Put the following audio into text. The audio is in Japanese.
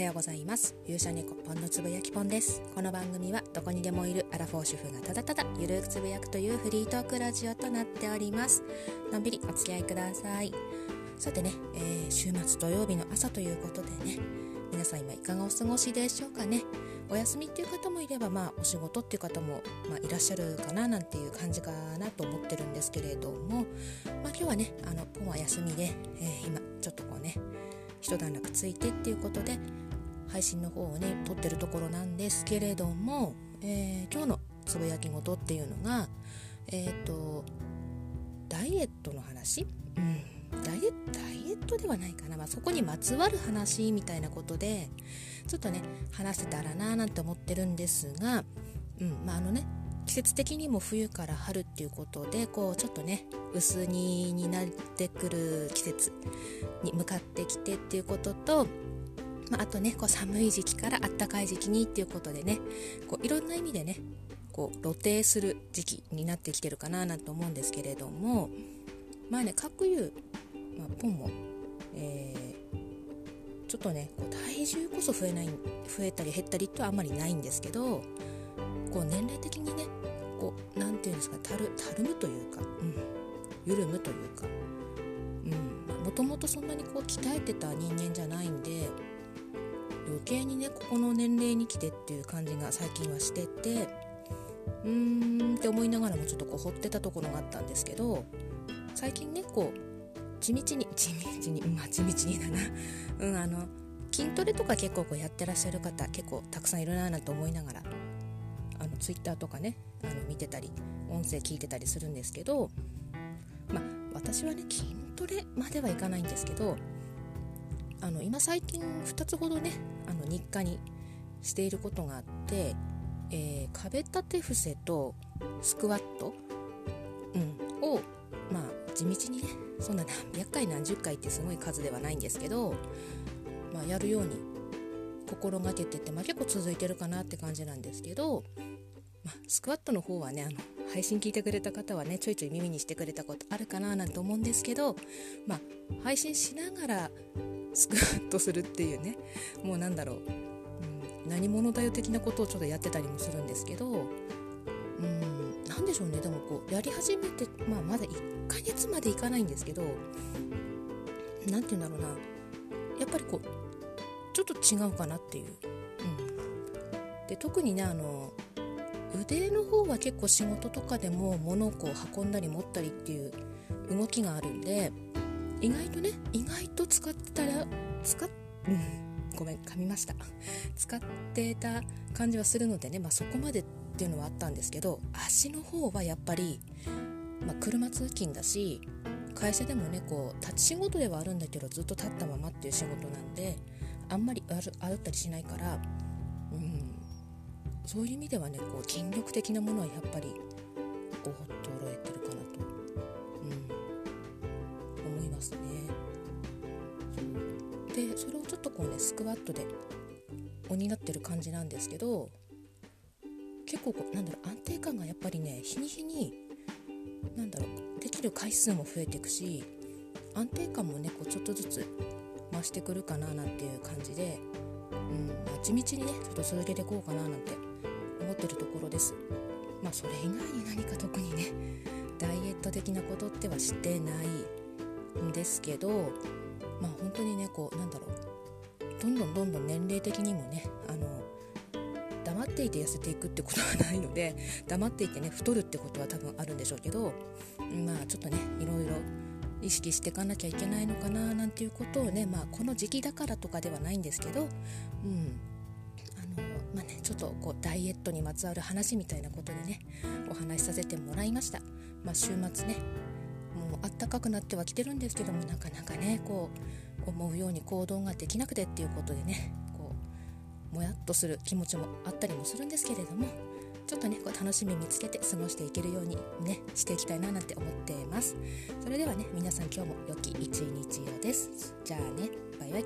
はようございます。勇者猫ポンのつぶやきポンです。この番組はどこにでもいるアラフォー主婦がただただゆるくつぶやくというフリートークラジオとなっております。のんびりお付き合いください。さてね、えー、週末土曜日の朝ということでね皆さん今いかがお過ごしでしょうかね。お休みっていう方もいればまあお仕事っていう方も、まあ、いらっしゃるかななんていう感じかなと思ってるんですけれどもまあ今日はねあのポンは休みで、えー、今ちょっとこうね一段落ついてっていうことで配信の方をね撮ってるところなんですけれども、えー、今日のつぶやき事っていうのがえっ、ー、とダイエットの話、うん、ダイエダイエットではないかな、まあ、そこにまつわる話みたいなことでちょっとね話せたらななんて思ってるんですが、うん。まあ、あのね季節的にも冬から春っていうことでこうちょっとね薄着になってくる季節に向かってきてっていうことと、まあ、あとねこう寒い時期からあったかい時期にっていうことでねこういろんな意味でねこう露呈する時期になってきてるかななんて思うんですけれどもまあね各有、まあ、ポンも、えー、ちょっとねこう体重こそ増えない増えたり減ったりってはあんまりないんですけどこう年齢的にねこう何て言うんですかたるたるむというか、うん、緩むというかもともとそんなにこう鍛えてた人間じゃないんで余計にねここの年齢に来てっていう感じが最近はしててうーんって思いながらもちょっとこう掘ってたところがあったんですけど最近ねこう地道に 地道にまあ地道にだな。うんあの筋トレとか結構こうやってらっしゃる方結構たくさんいるななんて思いながらあのツイッターとかねあの見てたり音声聞いてたりするんですけどまあ私はね筋トレまではいかないんですけどあの今最近2つほどねあの日課にしていることがあって、えー、壁立て伏せとスクワット、うん、をまあ地道にねそんな何百回何十回ってすごい数ではないんですけど、まあ、やるように心がけてて、まあ、結構続いてるかなって感じなんですけど、まあ、スクワットの方はねあの配信聞いてくれた方はねちょいちょい耳にしてくれたことあるかななんて思うんですけど、まあ、配信しながらスクットするっていうね。もうなんだろう、うん、何者だよ的なことをちょっとやってたりもするんですけど。うん。何でしょうね。でもこうやり始めて、まあ、まだ1ヶ月までいかないんですけど。何て言うんだろうな。やっぱりこうちょっと違うかなっていう。うん、で特にねあの腕の方は結構仕事とかでも物をこう運んだり持ったりっていう動きがあるんで。意外とね意外と使ってたら使っ、うん、ごめん噛みました。使ってた感じはするのでね、まあ、そこまでっていうのはあったんですけど足の方はやっぱり、まあ、車通勤だし会社でもねこう立ち仕事ではあるんだけどずっと立ったままっていう仕事なんであんまり歩ったりしないからうんそういう意味ではねこう筋力的なものはやっぱり衰えてる。ますね。でそれをちょっとこうねスクワットで補ってる感じなんですけど結構こうなんだろう安定感がやっぱりね日に日になんだろうできる回数も増えていくし安定感もねこうちょっとずつ増してくるかななんていう感じで、うんまあ、地道にねちょっと続けていこうかななんて思ってるところです。まあそれ以外に何か特にねダイエット的なことってはしてないんですけどまあ本当にねこうなんだろう。どんどんどんどん年齢的にもねあの黙っていて痩せていくってことはないので黙っていてね太るってことは多分あるんでしょうけどまあちょっとねいろいろ意識していかなきゃいけないのかななんていうことをねまあこの時期だからとかではないんですけどうん。あのまあね、ちょっとこうダイエットにまつわる話みたいなことでねお話しさせてもらいました、まあ、週末ねあったかくなってはきてるんですけどもなかなかねこう思うように行動ができなくてっていうことでねこうもやっとする気持ちもあったりもするんですけれどもちょっとねこう楽しみ見つけて過ごしていけるようにねしていきたいななんて思っています。それではね皆さん今日も良き一日をです。じゃあねバイバイ。